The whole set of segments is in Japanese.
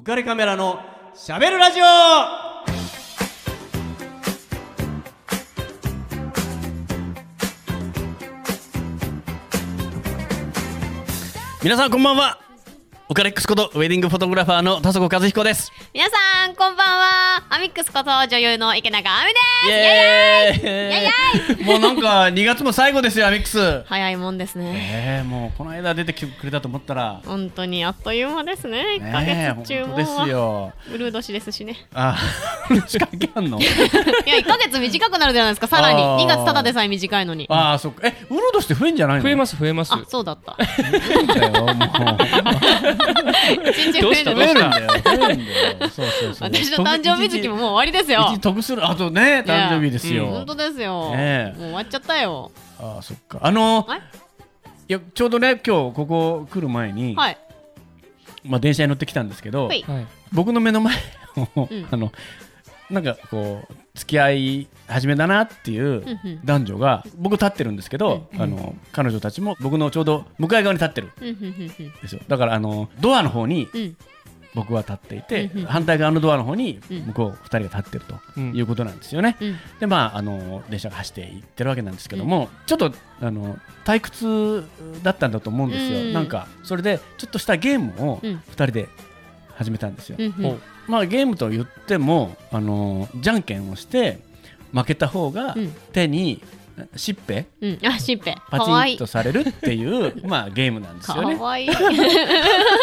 浮かれカメラのしゃべるラジオ。皆さんこんばんは。ウカレックスことウェディングフォトグラファーの田底和彦です。皆さんこんばんは。アミックスこと女優の池永亜美です。イエーイ。イエイ。もうなんか2月も最後ですよアミックス。早いもんですね。えー、もうこの間出てきてくれたと思ったら。本当にあっという間ですね。1ヶねえ月中も。本当ですよ。うるう年ですしね。あ仕掛けあんの？いや1ヶ月短くなるじゃないですか。さらに。あー。2月ただでさえ短いのに。ああそっか。えウロドして増えんじゃないの？増えます増えます。あそうだった。増えんだよもう一日増えるどう増えるんしただよ。増えるんだよ。そうそうそう。私の誕生日月ももう終わりですよ。得するあとね誕生日ですよ、うん本当ですよ、もう終わっちゃったよ。ああそっか。あのはい。いやちょうどね今日ここ来る前に、はい。まあ電車に乗ってきたんですけど、僕の目の前を、うん。あのなんかこう付き合い始めだなっていう男女が僕立ってるんですけど、うんあの彼女たちも僕のちょうど向かい側に立ってる。ですよ。だからあのドアの方にうん。僕は立っていて、反対側のドアの方にうん。向こう2人が立ってるとうん。いうことなんですよね。うん。でまああの電車が走っていってるわけなんですけども、ちょっとあの退屈だったんだと思うんですよ、うんなんかそれでちょっとしたゲームをうん。2人で始めたんですよ。まあゲームと言ってもあのじゃんけんをして負けた方がうん。手にしっぺうん。あしっぺ。パチンとされるっていう まあゲームなんですかよね。わいい。だか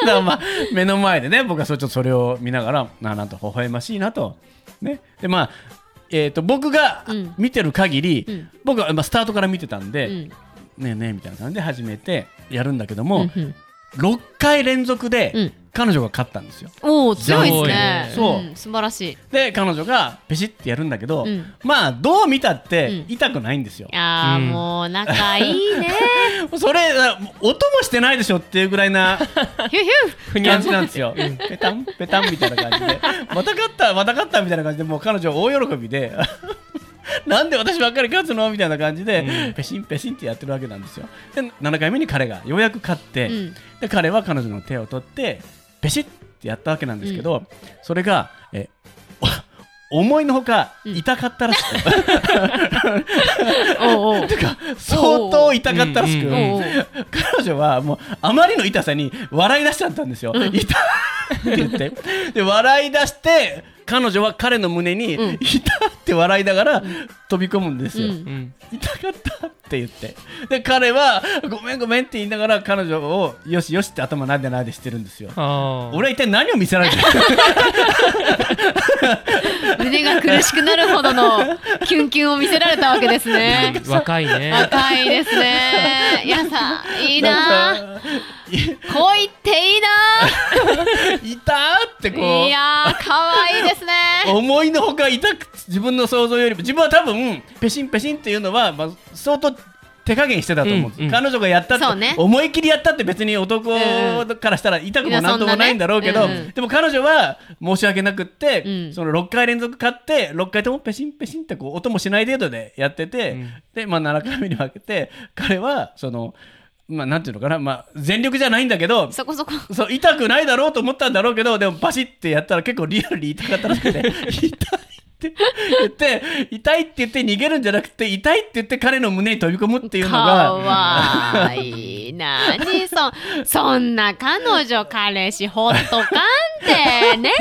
らまあ目の前でね僕はそれちょっとそれを見ながらななんと微笑ましいなと。ね、でまあ、えー、と僕がうん。見てる限り、うん。僕はまあスタートから見てたんで、うん。ねえねえみたいな感じで始めてやるんだけども、うんうん6回連続でうん。彼女が勝ったんですよ。おお強いですね。すごい。ねん素晴らしい。いで彼女がペシッてやるんだけど、うん。まあどう見たっうてん。痛くないんですよ。やーうん。もう仲いいね。それ音もしてないでしょっていうぐらいな ふにゃん感じなんですよ。ペタンペタンみたいな感じで、また勝ったまた勝ったみたいな感じで、もう彼女大喜びで。なんで私ばっかり勝つのみたいな感じで、うん。ペシンペシンってやってるわけなんですよ。で7回目に彼がようやく勝って、うん。で彼は彼女の手を取ってペシッってやったわけなんですけど、それがえお 思いのほかうん。痛かったらしく、おうおう。てか相当痛かったらしく、彼女はもうあまりの痛さに笑い出しちゃったんですよ。痛いって言って。で笑い出して彼女は彼の胸に、うん。痛って笑いながら飛び込むんですよ。痛かったって言って。で彼はごめんごめんって言いながら彼女をよしよしって頭なでなでしてるんですよ。俺は一体何を見せられてる胸が苦しくなるほどのキュンキュンを見せられたわけですね。若いね。若いですね。い やさいいな。恋っていいな。い痛ってこう。いやー可愛いですね。思いのほか痛く自分の想像よりも自分は多分ペシンペシンっていうのは、まあ、相当手加減してたと思ううんうん彼女がやったって、ね。思い切りやったって別に男うからしたら痛くもなんともないんだろうけど、いやそんなねうんうん。でも彼女は申し訳なくって、うん。その6回連続勝って6回ともペシンペシンってこう音もしない程度でやってて、うん。で、まあ、7回目に負けて彼はそのまあなんていうのかな、まあ、全力じゃないんだけどそこそこ。そう痛くないだろうと思ったんだろうけどでもバシッてやったら結構リアルに痛かったらしくて。痛 いって言って痛いって言って逃げるんじゃなくて痛いって言って彼の胸に飛び込むっていうのかがわいい。何そそんな彼女彼氏ほっとかんってね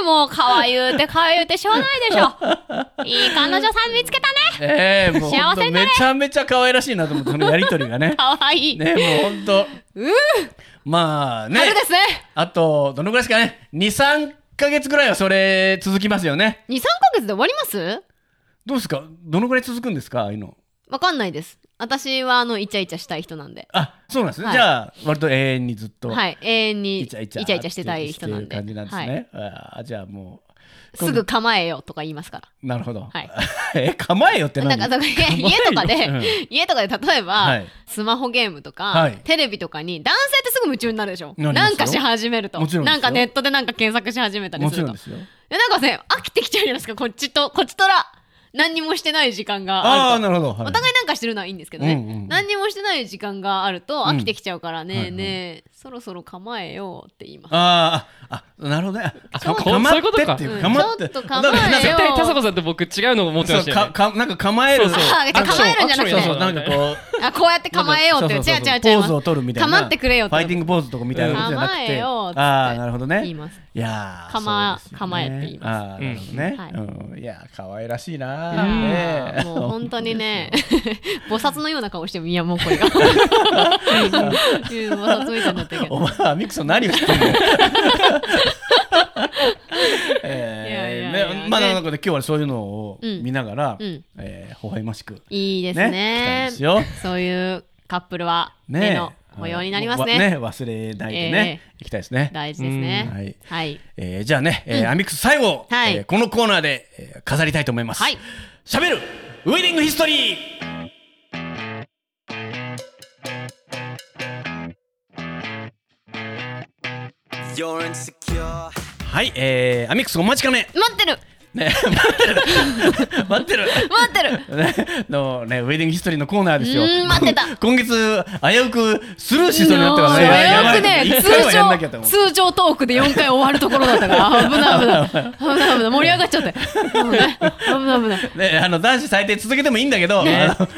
え。もう可愛うて可愛うてしょうがないでしょ。いい彼女さん見つけたね。ええもう幸せめちゃめちゃ可愛らしいなと思ってそのやりとりがね。可愛いねもうほんと。うまあね。春ですね。あとどのぐらいですかね。23ヶ月ぐらいはそれ続きますよね。23ヶ月で終わります？どうですか？どのぐらい続くんですか？ああいうの。わかんないです。私はあのイチャイチャしたい人なんで。あそうなんですね、はい。じゃあ割と永遠にずっとはい。永遠にイチャイチャイチャイチャしてたい人なんで。感じなんですはい。ね、あーじゃあもうすぐ構えよとか言いますから。なるほど。はい。え、構えよって何？なんか家とかで、うん。家とかで例えば、はい。スマホゲームとか、はい。テレビとかに男性ぐ夢中になるでしょ。なんかし始めると。なんかネットでなんか検索し始めたりすると。もちろんですよ。でなんかね飽きてきちゃうじゃないですか。こっちとこっちとら何にもしてない時間があああると。なるほど、はい。お互いなんかしてるのはいいんですけどね、うんうん何にもしてない時間があると飽きてきちゃうからね、はいはい。ねえ。そろそろ構えようって言います。あーああなるほど。ねあそうか。構ってってそういういうことか構ちょっと構えよだからなんか絶対田坂さんって僕違うの思ってまそうしたよね。かかなんか構える。そうそう。構えるんじゃなくて。そうそうなんかこう。あこうやって構えようって。違う違う違うポーズを取るみたいな。構ってくれよって。ファイティングポーズとかみたいなことじゃなく構えてようっつって。ああなるほどね。言います。いやー構そうですよね。構えって言います。ああなるほどね、はい。うん、いやー可愛らしいなね。えもう本当にね。菩薩のような顔してる。宮もこれが。うん菩薩みたいになってるけど。お前はミクソン何を知ってんの？いやいえやいやねまあなんかで今日はそういうのをうん見ながら、うん。えー微笑ましく。いいですね。ねそういうカップルはね目の模様になりますね。わね忘れないでね、いきたいですね。大事ですね。はい。はい。えーじゃあね、えーアミックス最後、はい。えーこのコーナーで、えー飾りたいと思います。はい。しゃべるウェディングヒストリー。はい、えー、アミックスお待ちかね。待ってるね、待ってる。待ってる。待ってるね、のね、ウェディングヒストリーのコーナーですよ。待ってた 今月、危うくスルーしそうになったからね。危うくね通常通常トークで4回終わるところだったから 危ない危ない危ない危ない盛り上がっちゃって危ない危ない危ないね、あの男子最低続けてもいいんだけど、ねあの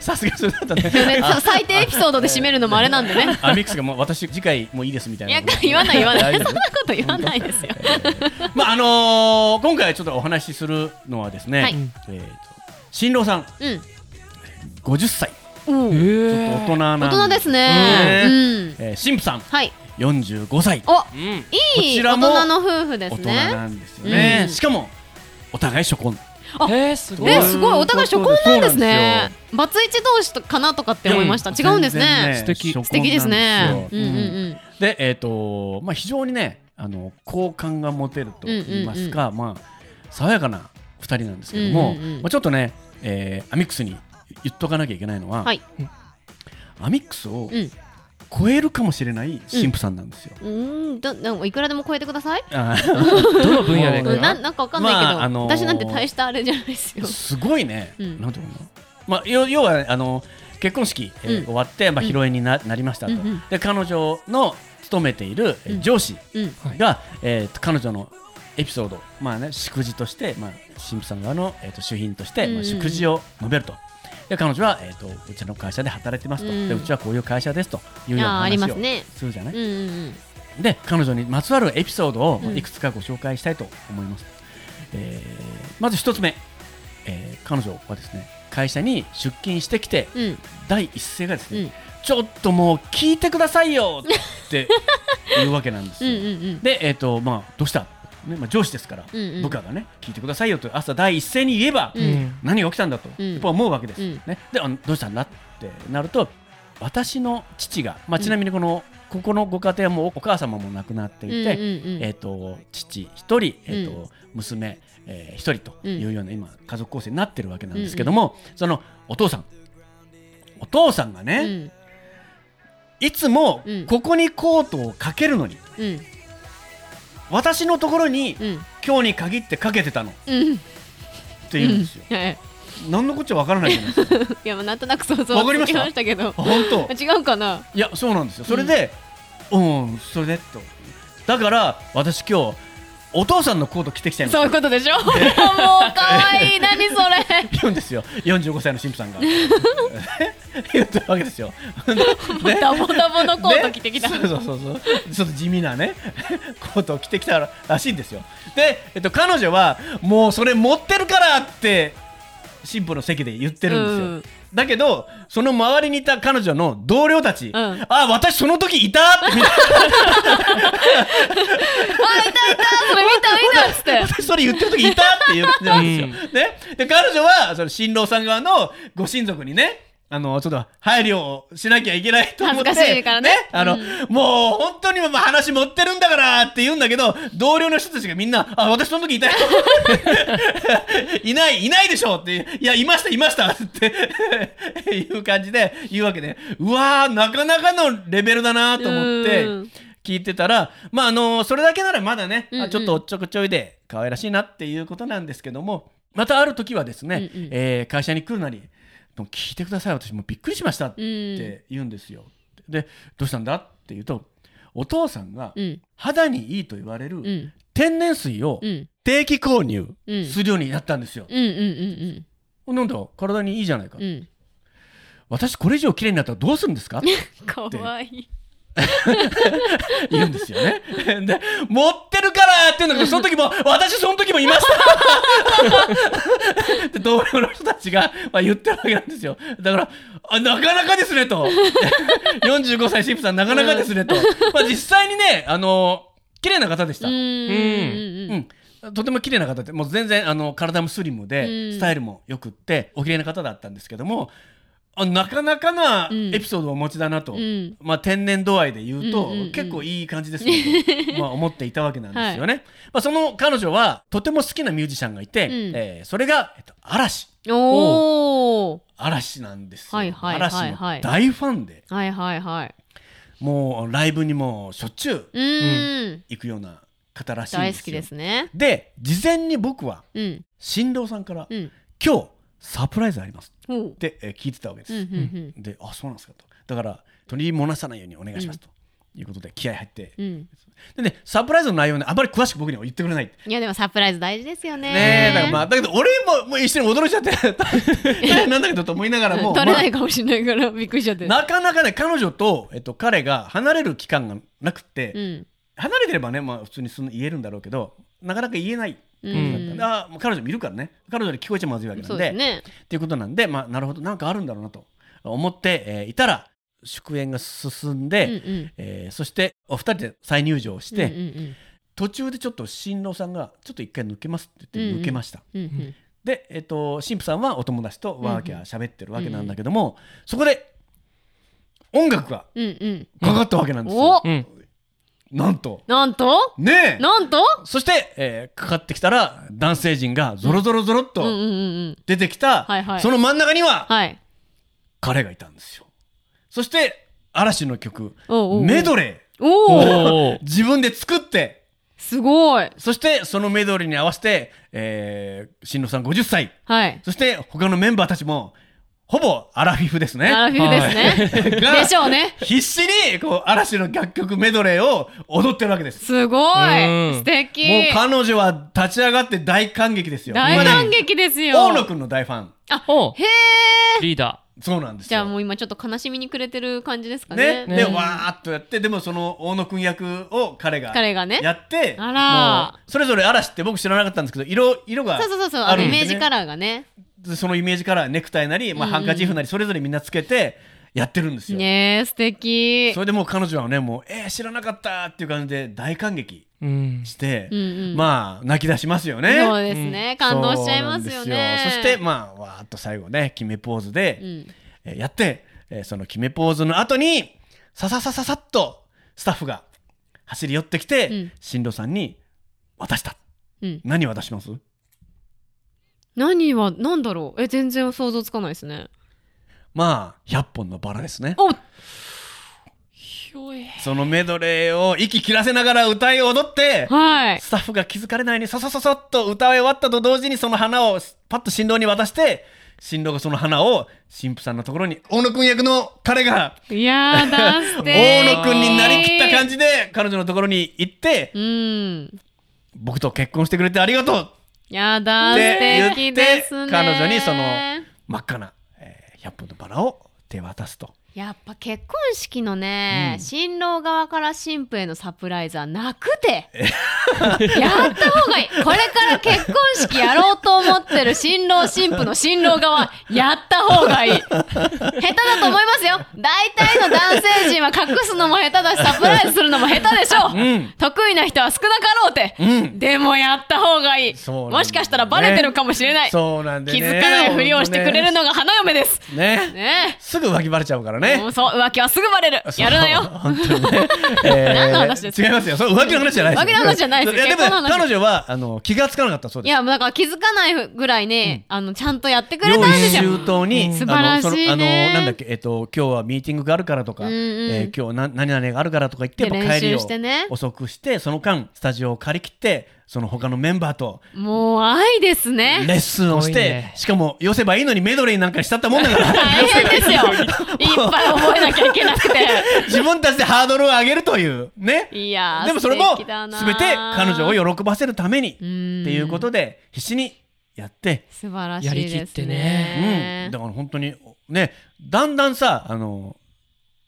さすがにそれだとね。ね。さ最低エピソードで締めるのもあれなんでね。アミックスがもう私次回もういいですみたいな。いや言わない言わない。そんなこと言わないですよ。まああのー今回ちょっとお話しするのはですね、はい。えーと新郎さん。うん。50歳、うんちょっと大人なん大人ですね。ねうん。えー新婦さん。はい。45歳、おうん。いこい大ちらも人の夫婦です大人ねなんですよね。うん。しかもお互い初婚。あえー、すごい。えすごい。お互い初婚なんですね。バツイチ同士とかなとかって思いました、うん。違うんですね。素敵。素敵ですね。うん。うんうんでえっ、とまあ非常にねあの好感が持てると言いますか、まあ爽やかな二人なんですけども、うんうんうん。まあちょっとね、えーアミックスに言っとかなきゃいけないのは、はい。アミックスをうん超えるかもしれない新婦さんなんですよ。うーん。どないくらでも超えてください。どの分野でななんかわかんないけど、まああのー私なんて大したあれじゃないですよ。すごいね、うん。なんていうの？まあ、要要はあの結婚式、えーうん。終わって、まあ、披露宴にな,、なりましたと、うんうん。で彼女の勤めている、上司うん。が、えーと彼女のエピソード、まあね、祝辞として、まあ、新婦さん側の、えー、と主賓として、まあ、うんうん。祝辞を述べると。で彼女は、えー、とうちの会社で働いてますと、うん。でうちはこういう会社ですというような話をするじゃない、うんうんで彼女にまつわるエピソードをうんいくつかご紹介したいと思います、えーまず一つ目、えー彼女はですね会社に出勤してきてうん。うん第一声がですね、うん。ちょっともう聞いてくださいよって言うわけなんですよ、うんうんうん。でえっ、とまあどうした、ねまあ、上司ですから、うんうん。部下がね聞いてくださいよと朝第一声に言えば、うん。何が起きたんだと、うん。やっぱ思うわけです、うん。ね、であのどうしたんだってなると私の父が、まあ、ちなみにこの、ここのご家庭はもうお母様も亡くなっていて、うんうんうんえー、と父一人、えーとうん。娘、えー、一人というような今家族構成になってるわけなんですけども、そのお父さん。お父さんがね、うん。いつもうん。ここにコートをかけるのにうん私のところにうん。今日に限ってかけてたの。っうんて言うんですよ。はい。何のこっちゃわからないじゃないですか。いやまあなんとなく想像わかりました？つきましたけど。あ本当？違うかな？いやそうなんですよ。それでうん、それでと。だから私今日お父さんのコート着てきちゃいそういうことでしょ？もう可愛い。何それ？言うんですよ。45歳の神父さんが。言ってるわけですよ。ね ダボダボのコート着てきた、ねそうそうそうそう。ちょっと地味なねコートを着てきたらしいんですよ。で、えっと、彼女はもうそれ持ってるからって神父の席で言ってるんですよ、うんだけどその周りにいた彼女の同僚たち、ん。あ私その時いたってみんなそれ見た見たっつって。私それ言ってる時いたって言ってるんですよ。ね、で彼女はその新郎さん側のご親族にねあのちょっと配慮をしなきゃいけないと思って恥ずかしいからね。あの、うん。もう本当にまあ話持ってるんだからって言うんだけど同僚の人たちがみんな「あ私その時いたよ」いないいないでしょ」って「いやいましたいました」っていう感じで言うわけで。うわーなかなかのレベルだなと思って。うん。聞いてたらまああのそれだけならまだね、うんうん。あちょっとおっちょこちょいで可愛らしいなっていうことなんですけどもまたある時はですね、うんうん。えー会社に来るなり「もう聞いてください。私もうびっくりしました」っうん。て言うんですよ。でどうしたんだって言うとお父さんがうん。肌にいいと言われるうん。天然水をうん。定期購入うん。するようになったんですよ。うんうんうんなんだ体にいいじゃないか、うん。うん私これ以上綺麗になったらどうするんですか？かわいい。言うんですよね。で、持ってるからって言うんだけど、その時も、私その時もいました。で同僚の人たちが、まあ、言ってるわけなんですよ。だから、あなかなかですねと。45歳神父さん、なかなかですねと。まあ、実際にね、あの、綺麗な方でした。うんうんうん、とても綺麗な方でもう全然あの体もスリムで、うんスタイルもよくってお綺麗な方だったんですけどもあなかなかなうん。エピソードをお持ちだなと、うん。まあ、天然度合いで言うと、うんうんうん。結構いい感じですねと、まあ、思っていたわけなんですよね。まあ、その彼女はとても好きなミュージシャンがいて、うん。えーそれが、えっと、嵐。おお嵐なんですよ、はいはいはい。はい大ファンで。はいはいはい。もうライブにもしょっちゅううーん行くような方らしいんですよ。大好きですね。で事前に僕はうん。新郎さんから、うん。今日サプライズあります。って、えー聞いてたわけです。であそうなんですかと。だから取り漏さないようにお願いしますと、いうことで気合入って。でねサプライズの内容ねあまり詳しく僕には言ってくれない。いやでもサプライズ大事ですよね。ねえだからまあだけど俺ももう一緒に驚いちゃって。なんだけどと思いながらも 取れないまかもしれないからびっくりしちゃって。あなかなかね彼女と、えっと、彼が離れる期間がなくって、うん。離れてればね、まあ、普通にすん言えるんだろうけどなかなか言えない、うんあもう彼女見るからね。彼女に聞こえちゃまずいわけなそんでね。っていうことなんで、まあ、なるほどなんかあるんだろうなと。思って、えーいたら祝宴が進んで、うんうん。えーそしてお二人で再入場して、うんうん途中でちょっと新郎さんがちょっと一回抜けますって言うんうん。って抜けました、うんうん。で、えっと神父さんはお友達とワーキャー喋ってるわけなんだけども、そこで音楽がうんうん。かかったわけなんですよ、おうん。なんと。なんと？ねえ。なんと？そして、えーかかってきたら男性陣がゾロゾロゾロっと出てきた、はいはい。その真ん中にははい。彼がいたんですよ。そして嵐の曲メドレー。おおおー。自分で作って。すごい。そしてそのメドレーに合わせて、えー、新郎さん50歳はい。そして他のメンバーたちもほぼアラフィフですね。アラフィフですね。がでしょうね。必死にこう嵐の楽曲メドレーを踊ってるわけです。すごうん。い素敵。もう彼女は立ち上がって大感激ですよ。大感激ですよ。大野くんの大ファン。おへえリーダそうなんですよ。じゃあもう今ちょっと悲しみにくれてる感じですかね。ね、でうんわーっとやってでもその大野くん役を彼が彼がね。やってあらもうそれぞれ嵐って僕知らなかったんですけど色色がそうそうそうそうああるんですねのイメージカラーがね。でそのイメージカラーネクタイなり、まあ、ハンカチーフなりそれぞれみんなつけてやってるんですよ、ねえ素敵。それでもう彼女はねもうえー、知らなかったっていう感じで大感激ー。うん。して、うんうん。まあ泣き出しますよね。そうですね。感動しちゃいますよね。そうなんですよ。そしてまあわーっと最後ね決めポーズで、うん。えーやって、えーその決めポーズの後にさささささっとスタッフが走り寄ってきて、うん。新郎さんに渡した。うん。何渡します？何は何だろう。え全然想像つかないですね。まあ100本のバラですね。お。そのメドレーを息切らせながら歌い踊ってはい。スタッフが気づかれないようにささささっと歌い終わったと同時にその花をパッと新郎に渡して新郎がその花を神父さんのところに大野くん役の彼がいやだ大野くんになりきった感じで彼女のところに行ってうん。僕と結婚してくれてありがとう。やだ素って言って彼女にその真っ赤な、えー100本のバラを手渡すと。やっぱ結婚式のね、うん。新郎側から新婦へのサプライズはなくて。やった方がいい。これから結婚式やろうと思ってる新郎新婦の新郎側やった方がいい。下手だと思いますよ。大体の男性陣は隠すのも下手だしサプライズするのも下手でしょ。う、うん。得意な人は少なかろうて、うん。でもやった方がいい、ね。もしかしたらバレてるかもしれない、そうなんでね。気づかないふりをしてくれるのが花嫁です。ね。ね。すぐ浮気バレちゃうからね。もうそう浮気はすぐバレる。やるなよ。本当にね。えー何の話ですか？違いますよ。そう浮気の話じゃないですよ。浮気の話じゃないですでも彼女はあの気がつかなかった。そうです。いや、だから気づかないぐらいね、あの、ちゃんとやってくれたんですよ。周到に、素晴らしいね。あのなんだっけえっと今日はミーティングがあるからとか、うんうんえー今日な何々があるからとか言って帰りを遅くしてその間スタジオを借り切ってその他のメンバーと。もう愛ですね。レッスンをして、ね。しかも寄せばいいのにメドレーなんかにしちゃったもんだから。大変ですよ。いっぱい覚えなきゃいけなくて。自分たちでハードルを上げるというね。いやーでもそれも全て彼女を喜ばせるために。ってんいうことで必死にやって、素晴らしいですね。やりきってうん、ねだから本当にねだんだんさあの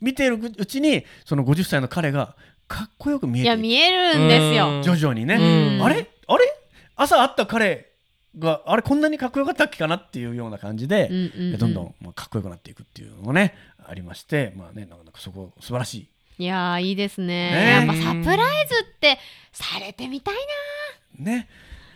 見てるうちにその50歳の彼がかっこよく見えいていく。や見えるんですよ。うん。徐々にね、うん。あれ？あれ？朝会った彼があれこんなにかっこよかったっけかなっていうような感じで、うんうんうん。どんどんまあかっこよくなっていくっていうのもねありましてまあねなかなかそこ素晴らしい。いやーいいですね。ね。やっぱサプライズってされてみたいな。ね。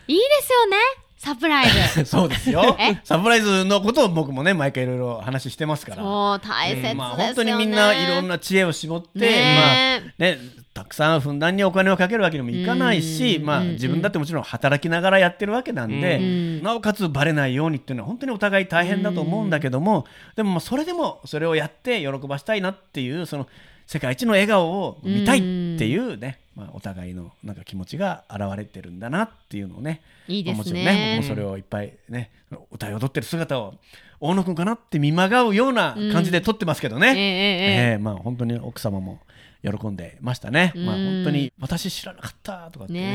いいですよねサプライズ。そうですよ。え？サプライズのことを僕もね毎回いろいろ話してますから。そう大切ですよね、まあ本当にみんないろんな知恵を絞って、ねまあねたくさんふんだんにお金をかけるわけにもいかないし、まあ、うんうん自分だってもちろん働きながらやってるわけなんで、うんなおかつバレないようにっていうのは本当にお互い大変だと思うんだけども、でもまあそれでもそれをやって喜ばしたいなっていうその世界一の笑顔を見たいっていうね、まあ、お互いのなんか気持ちが現れてるんだなっていうのをね。いいですね。もちろんね僕もそれをいっぱいね歌い踊ってる姿を大野くんかなって見まがうような感じで撮ってますけどね。ええええ。ええまあ本当に奥様も喜んでましたね。まあうん。本当に私知らなかったとかってねね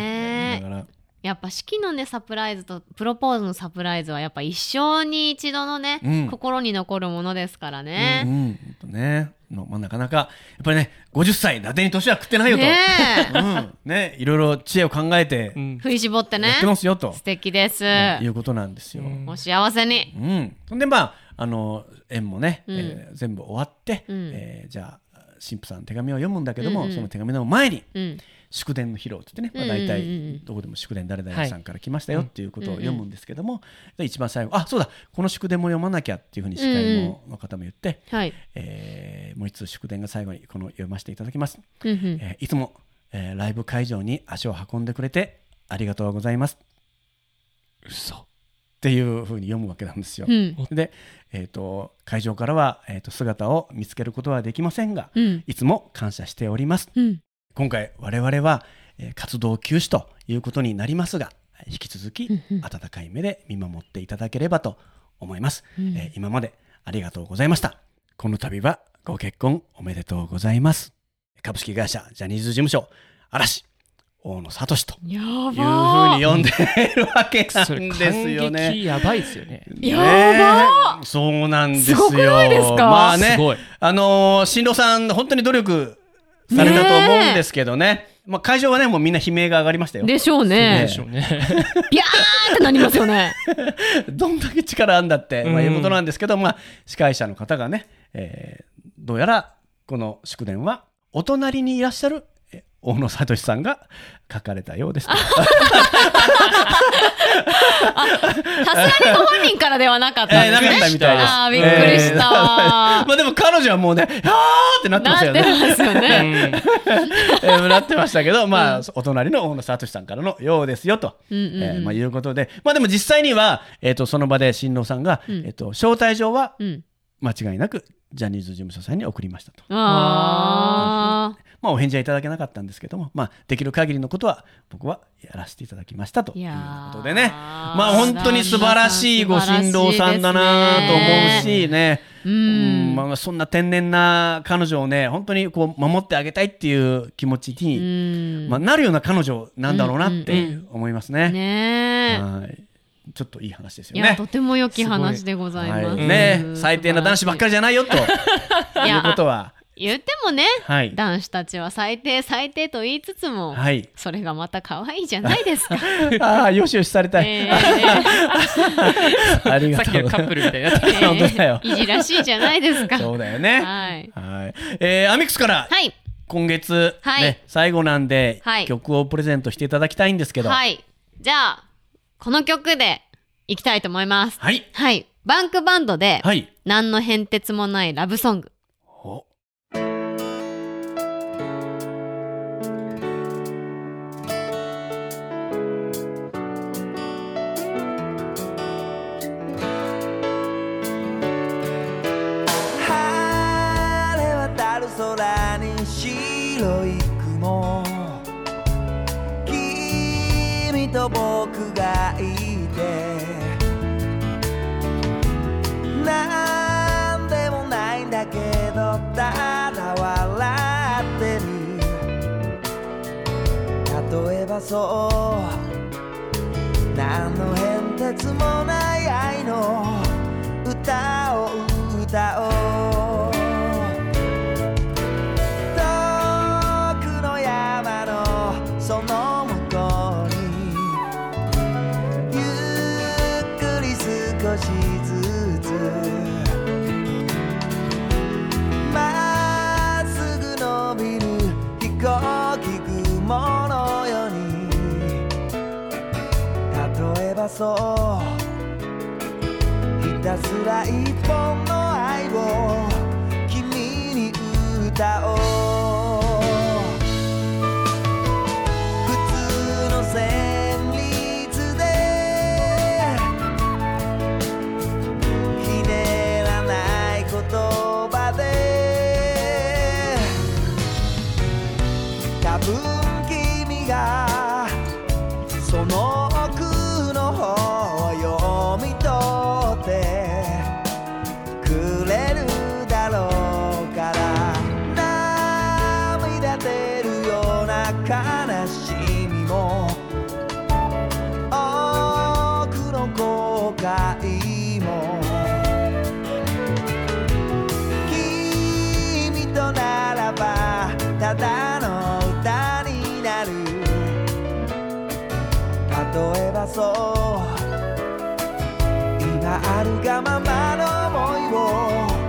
え。言いながらやっぱ式のねサプライズとプロポーズのサプライズはやっぱ一生に一度のね、うん。心に残るものですからうね。ん、本当ね。のまあなかなかやっぱりね50歳伊達に年は食ってないよと、ねえ。うん。ねいろいろ知恵を考えてうん。振り絞ってね。やってますよと、素敵です、いうことなんですよ。うん。お幸せに。うん、そんでまああの縁もね、うん。えー全部終わって、うん。えーじゃあ神父さん手紙を読むんだけども、うんうん。その手紙の前にうん祝電の披露って言ってね、まあ、大体どこでも祝電誰々さんから来ましたよっていうことを読むんですけども、で一番最後あそうだこの祝電も読まなきゃっていうふうに司会のの方も言って、はい、えーもう一通祝電が最後にこの読ませていただきます、うえーいつも、えーライブ会場に足を運んでくれてありがとうございます。嘘。っていうふうに読むわけなんですよ、うん。で、えー、と会場からは、えー、と姿を見つけることはできませんが、うん。いつも感謝しております。うん今回我々は、えー活動休止ということになりますが引き続き温かい目で見守っていただければと思います、うんえー今までありがとうございました。この度はご結婚おめでとうございます。株式会社ジャニーズ事務所嵐大野聡とやいうふうに呼んでいるわけなんですよ感ね激やばいですよね。やばそうなんですよ。すごくないですか？まあねあのー新郎さん本当に努力されたと思うんですけどね。まあ、会場はねもうみんな悲鳴が上がりましたよ。でしょうね。ねでしょうね。ビャーってなりますよね。どんだけ力あんだって、まあ、うんいうことなんですけど、まあ、司会者の方がね、えーどうやらこの祝電はお隣にいらっしゃるえ大野聡さんが書かれたようです。と。さすがにご本人からではなかったんえーなですね、かったみたいです。あーびっくりした。わえー まあでも彼女はもうね、あーってなってましたよね。なってますよね。えーなってましたけど、まあ、お隣の大野聡さんからのようですよと、うんうんうん。えーまあ、いうことで、まあでも実際には、えっ、と、その場で新郎さんが、うん。えっ、と、招待状はうん。間違いなくジャニーズ事務所さんに送りましたと。あー。まあ、お返事はいただけなかったんですけども、まあ、できる限りのことは僕はやらせていただきましたということでね。まあ本当に素晴らしいご新郎さんだなと思うしね。ううん。んまあ、そんな天然な彼女をね本当にこう守ってあげたいっていう気持ちうに、ん。まあ、なるような彼女なんだろうなってうんうん。思いますね。ねえ。はいちょっといい話ですいやよね。とても良き話でございます、はい、ねうん最低な男子ばっかりじゃないよといいうやことは、言ってもねはい、男子たちは最低最低と言いつつも、はい、それがまた可愛いじゃないですか。ああよしよしされたい、え ありがとうさっきのカップルみたいになってー本当だよいじらしいじゃないですか。そうだよね。はい。はい。えーアミックスからはい。今月、はいね、最後なんで、はい曲をプレゼントしていただきたいんですけど。はい。じゃあ、この曲でいきたいと思います。はい。はい。バンクバンドで、はい。何の変哲もないラブソング。お晴れ渡る空に白い雲と僕がいて。なんでもないんだけどただ笑ってる。例えばそう。何の変哲もない愛の歌を歌おう。そう。ひたすら一本があるがままの想いを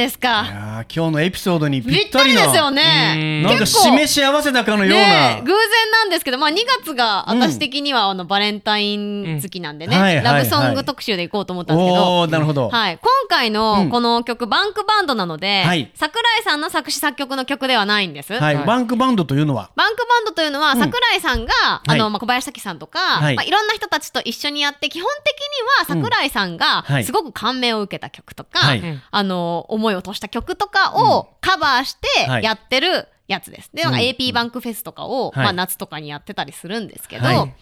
ですか。今日のエピソードにぴぴったりなですよね。なん。か結構。示し合わせたかのようねな。え偶然なんですけど、まあ、2月がうん。私的にはあのバレンタイン月なんでね、ラブソング特集でいこうと思ったんですけど、なるほど、はい、今回うん。のこの曲、バンクバンドなので、はい。桜井さんの作詞作曲の曲ではないんです。はい。はい。バンクバンドというのは？バンクバンドというのは、うん。桜井さんが、あの、はい。まあ、小林咲さんとか、はい。まあ、いろんな人たちと一緒にやって、基本的には桜井さんがはい。すごく感銘を受けた曲とか、はい。うんあの、思いを落とした曲とかをカバーしてはい。やってるやつです。で、なんかうん。AP バンクフェスとかを、はい。まあ、夏とかにやってたりするんですけど、はい。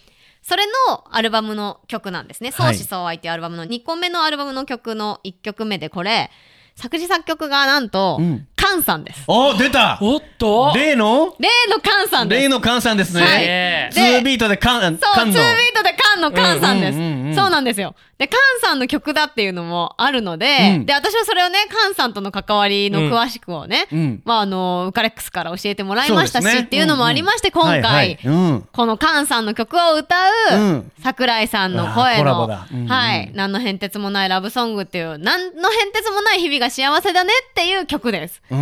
それのアルバムの曲なんですね。相はい。思相愛っていうアルバムの2個目のアルバムの曲の1曲目で、これ、作詞作曲がなんと、うんカンさんです。お出た。おっと。例の？例のカンさんです。例のカンさんですね、はい。ねツービートでカンそう、カンの。ツービートでカンのカンさんです、うんうんうんうんそうなんですよ。で、カンさんの曲だっていうのもあるので、うん。で、私はそれをね、カンさんとの関わりの詳しくをね、うん。まあ、あの、ウカレックスから教えてもらいましたし、っていうのもありまして、今回、はいはい。うん。このカンさんの曲を歌う、うん。桜井さんの声の、はい、何の変哲もないラブソングっていう、何の変哲もない日々が幸せだねっていう曲です。うん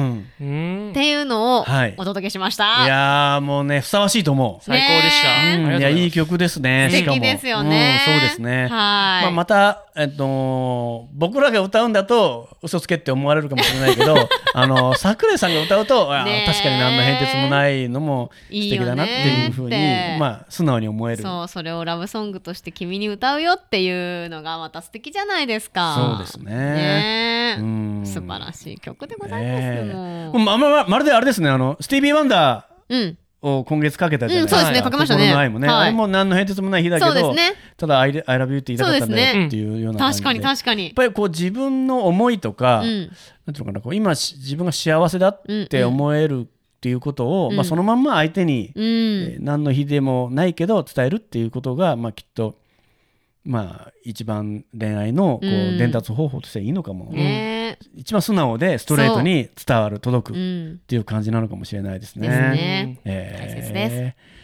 っていうのをはい。お届けしましいた。やーもうねふさわしいと思う。最高でした。ねえうんいやいい曲ですね素しかも敵ですよね。うんそうですね。はい。まあ、また、えっと、僕らが歌うんだと嘘つけって思われるかもしれないけど あの桜井さんが歌うとあ確かに何の変哲もないのも素いいよね敵だなっていうふうにまあ、素直に思える。そうそれをラブソングとして君に歌うよっていうのがまた素敵じゃないですか。そうですね。ねえうん。素晴らしい曲でございます。ね。えもうままままるであれですねあのスティービー・ワンダうん。ーを今月かけたじゃないうんそうですねかかけましたね愛もね、はいあれも何の変哲もない日だけどそうですね。ただ I, I love you って言いたかったんだよっていうような感じで確かに確かにやっ。ぱりこう自分の思いとか、うん。なんていうのかなこう今し自分が幸せだって思えるっていうことを、うんまあ、そのまんま相手に、うん。えー何の日でもないけど伝えるっていうことが、まあ、きっと、まあ、一番恋愛のこううん伝達方法としていいのかも、ね一番素直でストレートに伝わる届くっん。ていう感じなのかもしれないですね。ですね。えー大切です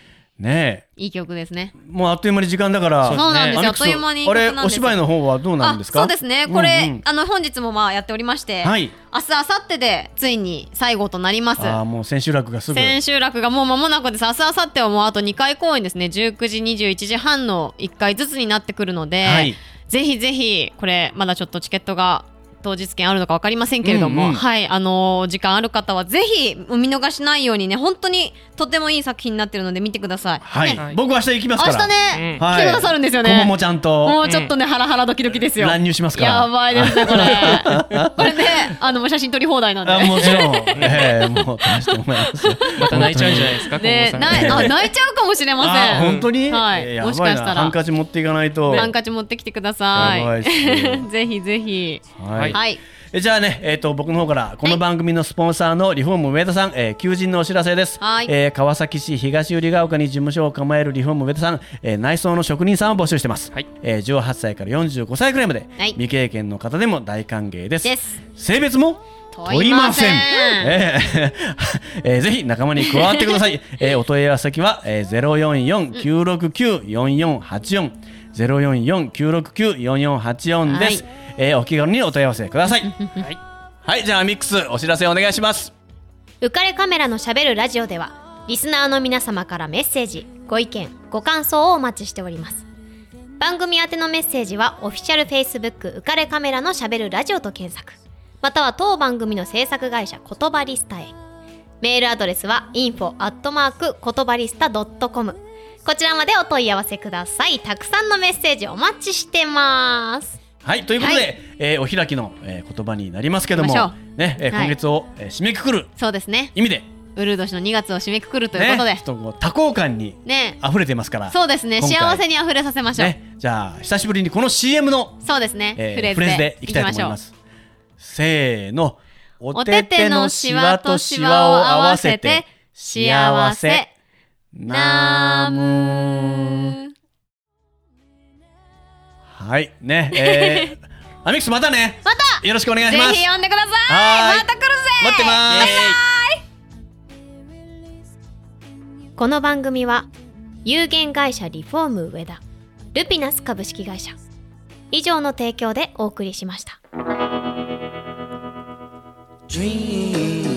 ねいい曲ですね。えもうあっという間に時間だからそうなんですよ。あっという間にあれお芝居の方はどうなんですか？あそうですね。これ、あの本日もまあやっておりまして、はい明日明後日でついに最後となります。ああもう千秋楽がすぐ千秋楽がもう間もなくです。明日明後日はもうあと2回公演ですね。19時、21時半の1回ずつになってくるので、はいぜひぜひ、これまだちょっとチケットが当日券あるのか分かりませんけれども、うんうん。はい、あのー時間ある方はぜひお見逃しないようにね、本当にとてもいい作品になってるので見てください。はい、はい僕明日行きますから。明日ね、うん。はい。来てくださるんですよね。こももちゃんと。もうちょっとね、ハラハラドキドキですよ。乱入しますから。やばいですね、これ。これね、あの、写真撮り放題なんで。あもちろん、ええもう試してもらいます。よまた泣いちゃうんじゃないですか、ね、泣いちゃうかもしれませあん。本当に、はい。もしかしたら。な。ハンカチ持っていかないと。ハンカチ持ってきてくださやばい ぜひぜひ。はい、はい。えじゃあね、えー、と僕の方からこの番組のスポンサーのリフォーム上田さん、えー求人のお知らせです、はい。えー川崎市東百合ヶ丘に事務所を構えるリフォーム上田さん、えー内装の職人さんを募集してます、はい。えー18歳から45歳くらいまで、はい。未経験の方でも大歓迎です。です。性別も問いません。えー えーぜひ仲間に加わってください。えーお問い合わせ先は、えー、044-969-4484。044-969-4484です、えーお気軽にお問い合わせください。はい。はい、じゃあミックスお知らせお願いします。浮かれカメラのしゃべるラジオではリスナーの皆様からメッセージご意見ご感想をお待ちしております。番組宛てのメッセージはオフィシャル Facebook 浮かれカメラのしゃべるラジオと検索。または当番組の制作会社言葉リスタへ。メールアドレスは info アットマーク言葉リスタ .com こちらまでお問い合わせください。たくさんのメッセージお待ちしてますはい、ということで、はえーお開きの、えー言葉になりますけどもね、えーはい今月を、えー締めくくるそうですね。意味で、ウルー年の2月を締めくくるということでね、ちょっ。とこう多幸感にね。溢れてますから、そうですね。幸せに溢れさせましょう。ね、じゃあ久しぶりにこの CM のそうですね。えーフレーズででいきたいと思いま。す。せーの。おおててのシワとシワを合わせて、幸せ。ナム。はい、ね、えー、アミックスまたね。またよろしくお願いしぜます。ひ呼んでくださはいい。また来るぜ待ってます。この番組は有限会社リフォーム上田ルピナス株式会社以上の提供でお送りしました Dream,